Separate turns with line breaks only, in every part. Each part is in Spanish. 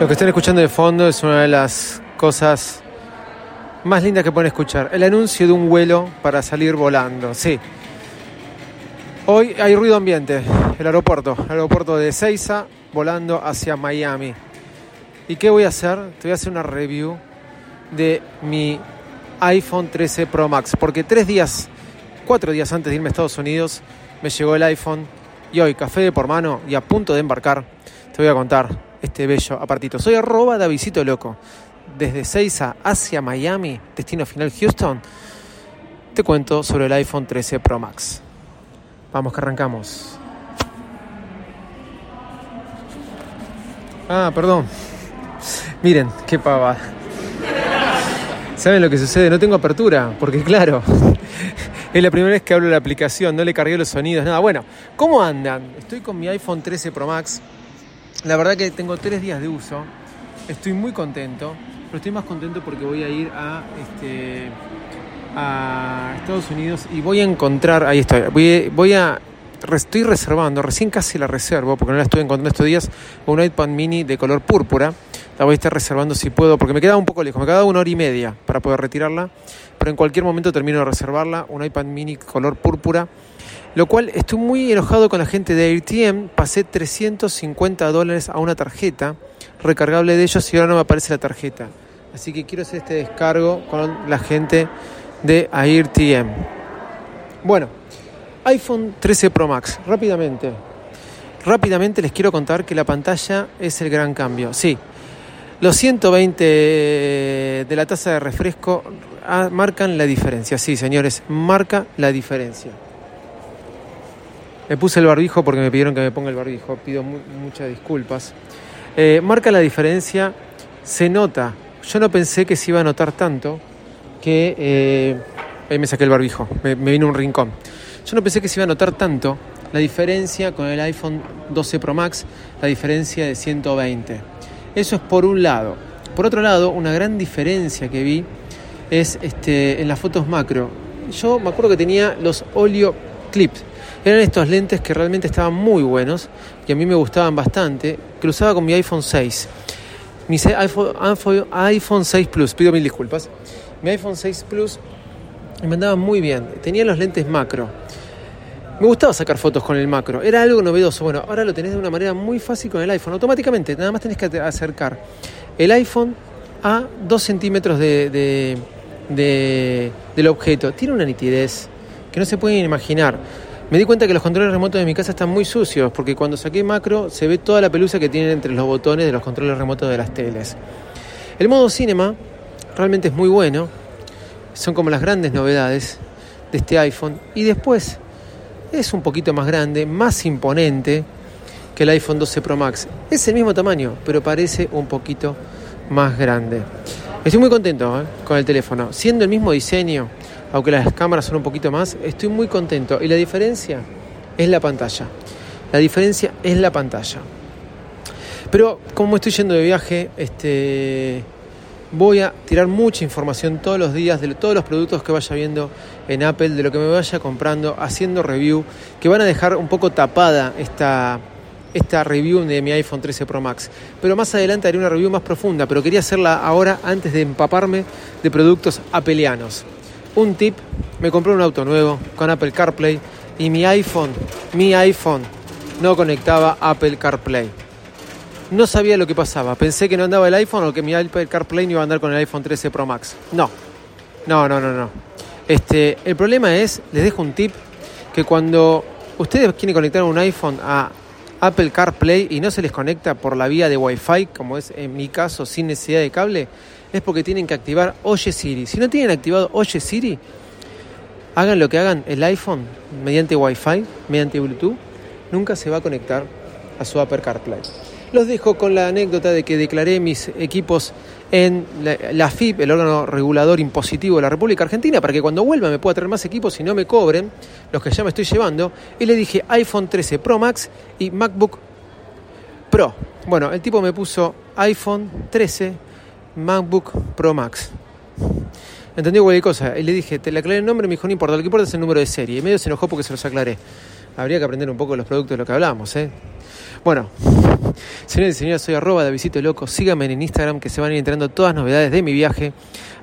Lo que están escuchando de fondo es una de las cosas más lindas que pueden escuchar. El anuncio de un vuelo para salir volando. Sí. Hoy hay ruido ambiente. El aeropuerto. El aeropuerto de Seiza volando hacia Miami. ¿Y qué voy a hacer? Te voy a hacer una review de mi iPhone 13 Pro Max. Porque tres días, cuatro días antes de irme a Estados Unidos, me llegó el iPhone. Y hoy, café de por mano y a punto de embarcar, te voy a contar este bello apartito. Soy arroba Davidito Loco. Desde Seiza hacia Miami, destino final Houston, te cuento sobre el iPhone 13 Pro Max. Vamos que arrancamos. Ah, perdón. Miren, qué pavada. ¿Saben lo que sucede? No tengo apertura, porque claro, es la primera vez que hablo de la aplicación, no le cargué los sonidos, nada. Bueno, ¿cómo andan? Estoy con mi iPhone 13 Pro Max la verdad que tengo tres días de uso, estoy muy contento, pero estoy más contento porque voy a ir a, este, a Estados Unidos y voy a encontrar, ahí estoy, voy, voy a, estoy reservando, recién casi la reservo porque no la estoy encontrando estos días, un iPad mini de color púrpura, la voy a estar reservando si puedo, porque me queda un poco lejos, me queda una hora y media para poder retirarla, pero en cualquier momento termino de reservarla, un iPad mini color púrpura lo cual estoy muy enojado con la gente de AirTM. Pasé 350 dólares a una tarjeta recargable de ellos y ahora no me aparece la tarjeta. Así que quiero hacer este descargo con la gente de AirTM. Bueno, iPhone 13 Pro Max, rápidamente. Rápidamente les quiero contar que la pantalla es el gran cambio. Sí, los 120 de la tasa de refresco ah, marcan la diferencia. Sí, señores, marca la diferencia. Me puse el barbijo porque me pidieron que me ponga el barbijo, pido muchas disculpas. Eh, marca la diferencia, se nota. Yo no pensé que se iba a notar tanto que... Eh, ahí me saqué el barbijo, me, vino un rincón. Yo no pensé que se iba a notar tanto la diferencia con el iPhone 12 Pro Max, la diferencia de 120. Eso es por un lado. Por otro lado, una gran diferencia que vi es este, en las fotos macro. Yo me acuerdo que tenía los Olio Clips eran estos lentes que realmente estaban muy buenos y a mí me gustaban bastante, que usaba con mi iPhone 6. Mi iPhone, iPhone 6 Plus, pido mil disculpas. Mi iPhone 6 Plus me andaba muy bien. Tenía los lentes macro. Me gustaba sacar fotos con el macro. Era algo novedoso. Bueno, ahora lo tenés de una manera muy fácil con el iPhone. Automáticamente, nada más tenés que acercar el iPhone a 2 centímetros de, del objeto. Tiene una nitidez que no se pueden imaginar. Me di cuenta que los controles remotos de mi casa están muy sucios porque cuando saqué macro se ve toda la pelusa que tienen entre los botones de los controles remotos de las teles. El modo cinema realmente es muy bueno, son como las grandes novedades de este iPhone y después es un poquito más grande, más imponente que el iPhone 12 Pro Max. Es el mismo tamaño, pero parece un poquito más grande. Estoy muy contento ¿eh? con el teléfono, siendo el mismo diseño aunque las cámaras son un poquito más, estoy muy contento. Y la diferencia es la pantalla. La diferencia es la pantalla. Pero como estoy yendo de viaje, este, voy a tirar mucha información todos los días de todos los productos que vaya viendo en Apple, de lo que me vaya comprando, haciendo review, que van a dejar un poco tapada esta, esta review de mi iPhone 13 Pro Max. Pero más adelante haré una review más profunda, pero quería hacerla ahora antes de empaparme de productos apelianos. Un tip, me compré un auto nuevo con Apple CarPlay y mi iPhone, mi iPhone no conectaba Apple CarPlay. No sabía lo que pasaba, pensé que no andaba el iPhone o que mi Apple CarPlay no iba a andar con el iPhone 13 Pro Max. No, no, no, no, no. Este, el problema es, les dejo un tip, que cuando ustedes quieren conectar un iPhone a Apple CarPlay y no se les conecta por la vía de Wi-Fi, como es en mi caso sin necesidad de cable, es porque tienen que activar Oye Siri. Si no tienen activado Oye Siri, hagan lo que hagan el iPhone mediante Wi-Fi, mediante Bluetooth, nunca se va a conectar a su Apple CarPlay. Los dejo con la anécdota de que declaré mis equipos en la, FIP, el órgano regulador impositivo de la República Argentina, para que cuando vuelva me pueda traer más equipos y no me cobren los que ya me estoy llevando. Y le dije iPhone 13 Pro Max y MacBook Pro. Bueno, el tipo me puso iPhone 13, MacBook Pro Max. Entendió cualquier cosa. Y le dije, te le aclaré el nombre, me dijo, no importa, lo que importa es el número de serie. Y medio se enojó porque se los aclaré. Habría que aprender un poco los productos de lo que hablamos, ¿eh? Bueno, señores y señores, soy arroba de Visito Loco. Síganme en Instagram que se van a ir enterando todas las novedades de mi viaje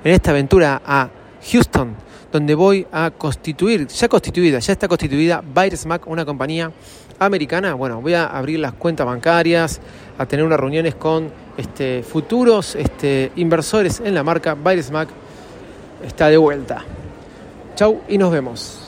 en esta aventura a Houston, donde voy a constituir, ya constituida, ya está constituida Mac, una compañía americana. Bueno, voy a abrir las cuentas bancarias, a tener unas reuniones con este, futuros este, inversores en la marca Mac. Está de vuelta. Chau y nos vemos.